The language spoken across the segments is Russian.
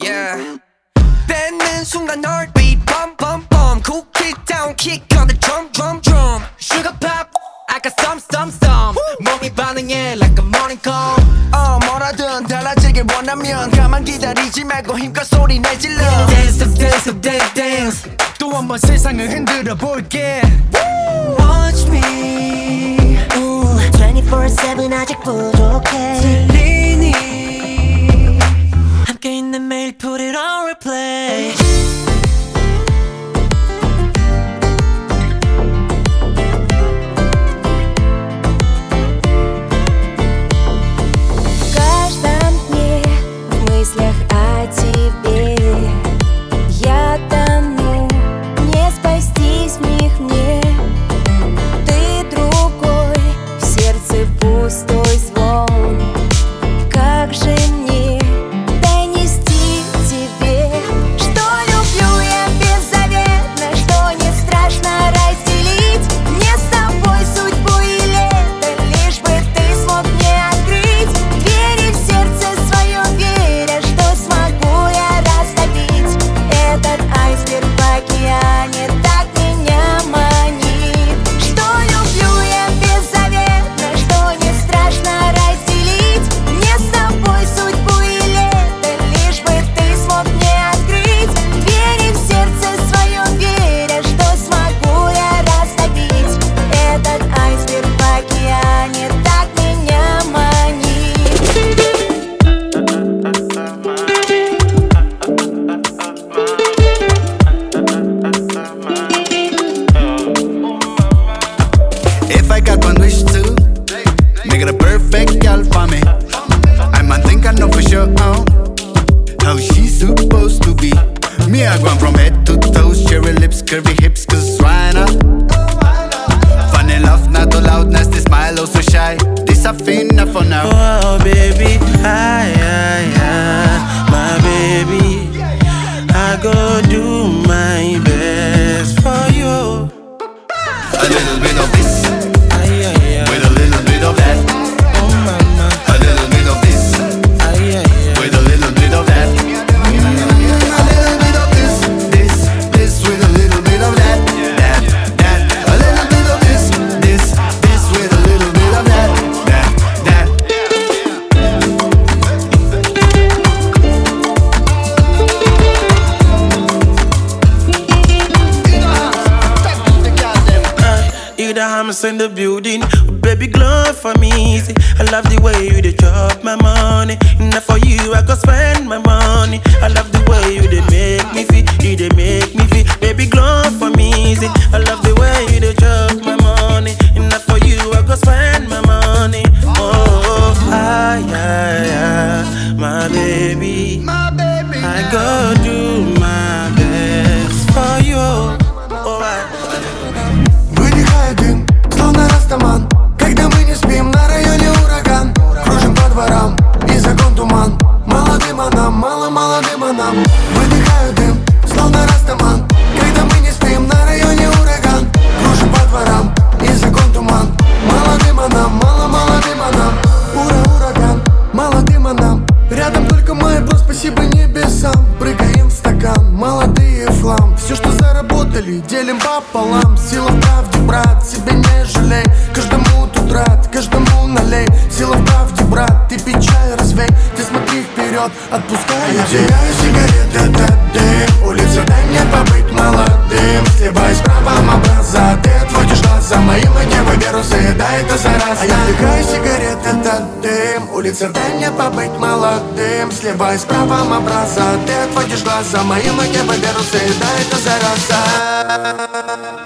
Yeah. 뺏는 순간 널 beat bum bum bum cool kick down kick on the drum drum drum sugar pop I got some some some 몸이 반응해 like a morning call 어 뭐라든 달라지길 원하면 가만 기다리지 말고 힘껏 소리 내질러 dance up dance up dance dance 또 한 번 세상을 흔들어 볼게 Watch me 24-7 아직 부족 in the building. Baby, glove for me. I love the way you chop my money. Now for you, I go spend my money. Теряю сигареты от дым Улица, дай мне побыть молодым. Сливаясь правом образа. Ты отводишь глаза моим и не выберу Заедай это зараза. А я вдыхаю сигареты от дым Улица, дай мне побыть молодым. Сливаясь правом образа. Ты отводишь глаза моим и не выберу Заедай это зараза.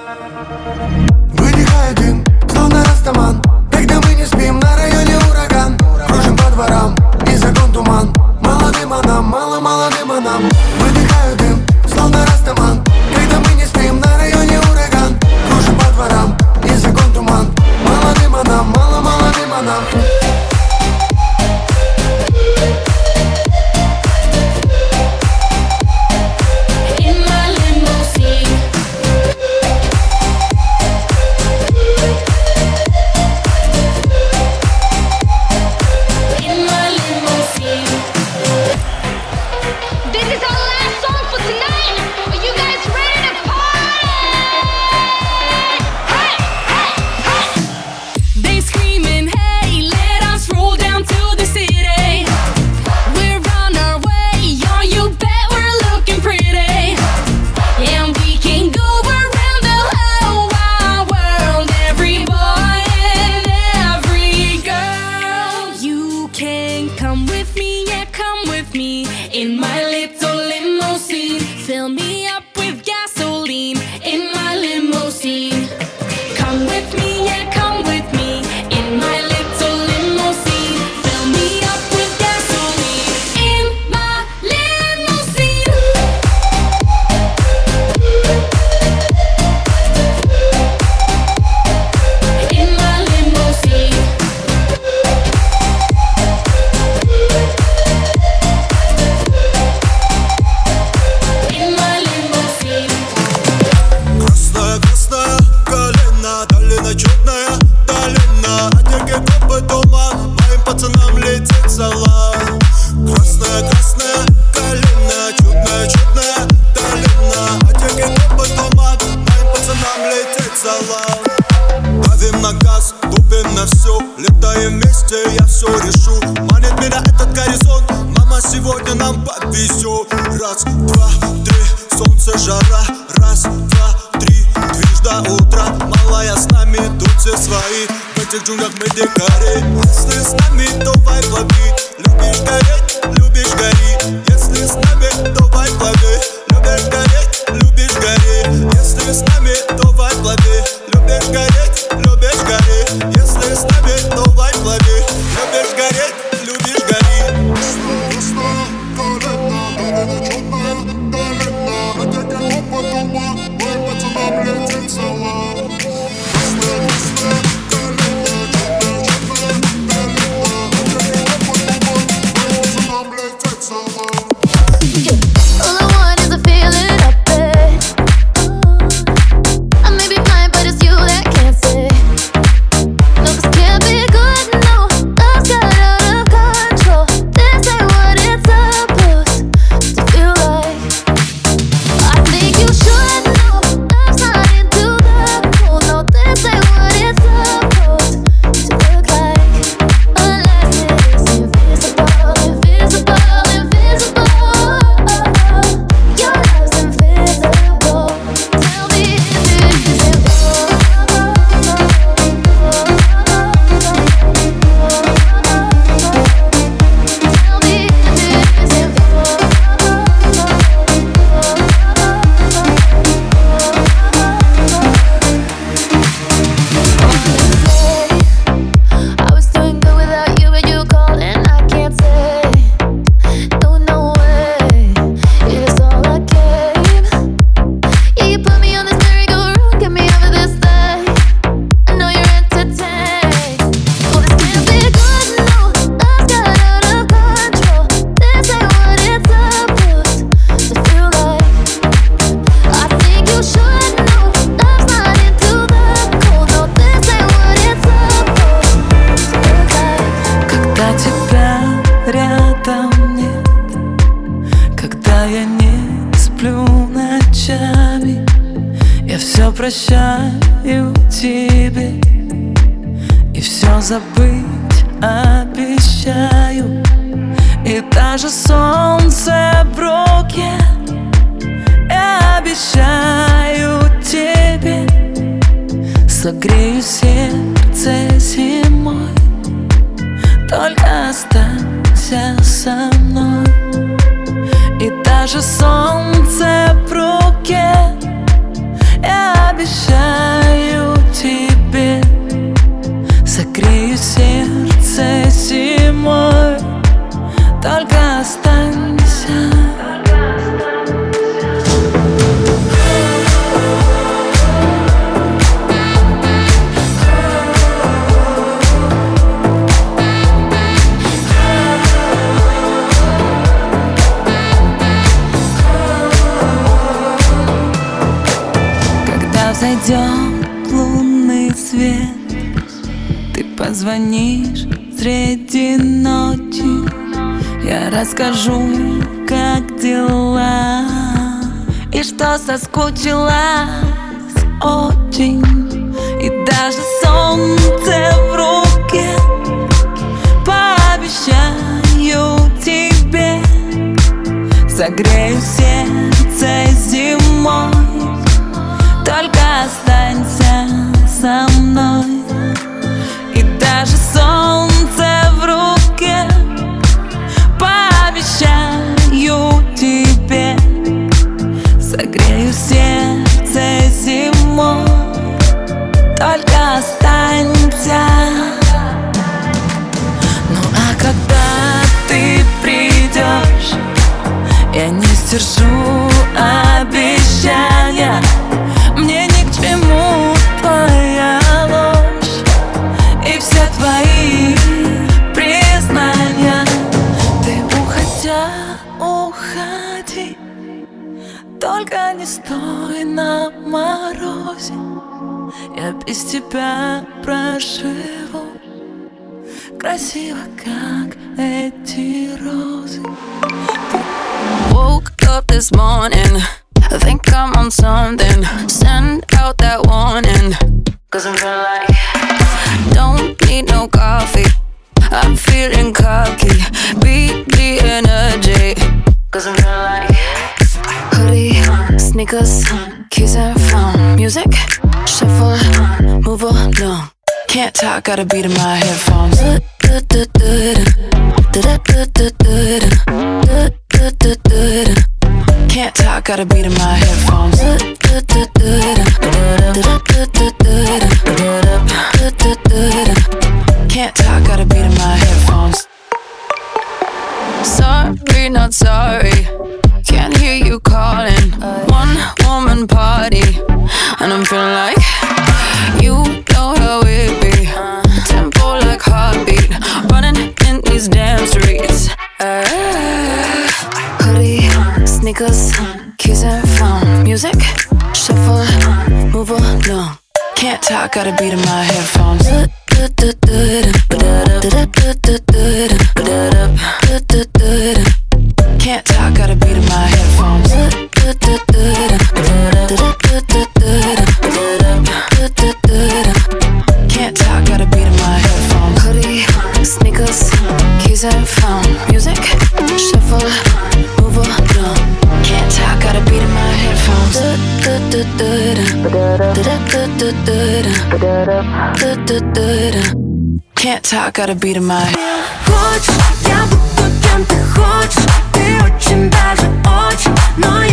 中央没电杆 забыть обещаю. И даже солнце в руке. Обещаю тебе. Согрею сердце зимой. Только останься со мной. И даже солнце в руке. Я Обещаю позвонишь среди ночи. Я расскажу, как дела И что соскучилась очень. И даже солнце в руке Пообещаю тебе. Согрею сердце зимой Только останься со мной. Сдержу обещания. Мне ни к чему твоя ложь И все твои признания. Ты уходя, уходи Только не стой на морозе. Я без тебя проживу Красиво, как эти розы up this morning. I think I'm on something. Send out that warning. Cause I'm feeling like Don't need no coffee. I'm feeling cocky. Beat the energy. Cause I'm feeling like Hoodie, sneakers, keys and phone. Music, shuffle, move along. Can't talk, got a beat in my headphones Can't talk, got a beat in my headphones. Can't talk, got a beat in my headphones. Sorry, not sorry. Can't hear you calling. One woman party. And I'm feeling like gotta beat in my headphones. Can't talk, got a beat in my Хочешь, я буду кем ты хочешь Ты очень даже очень Но я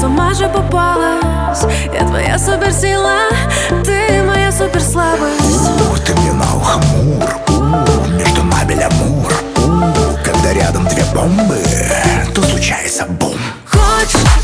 Сама же попалась. Я твоя суперсила, ты моя суперслабость. Ух, ты мне на ухо мур У, Между нами лямур Когда рядом две бомбы То случается бум. Хочешь,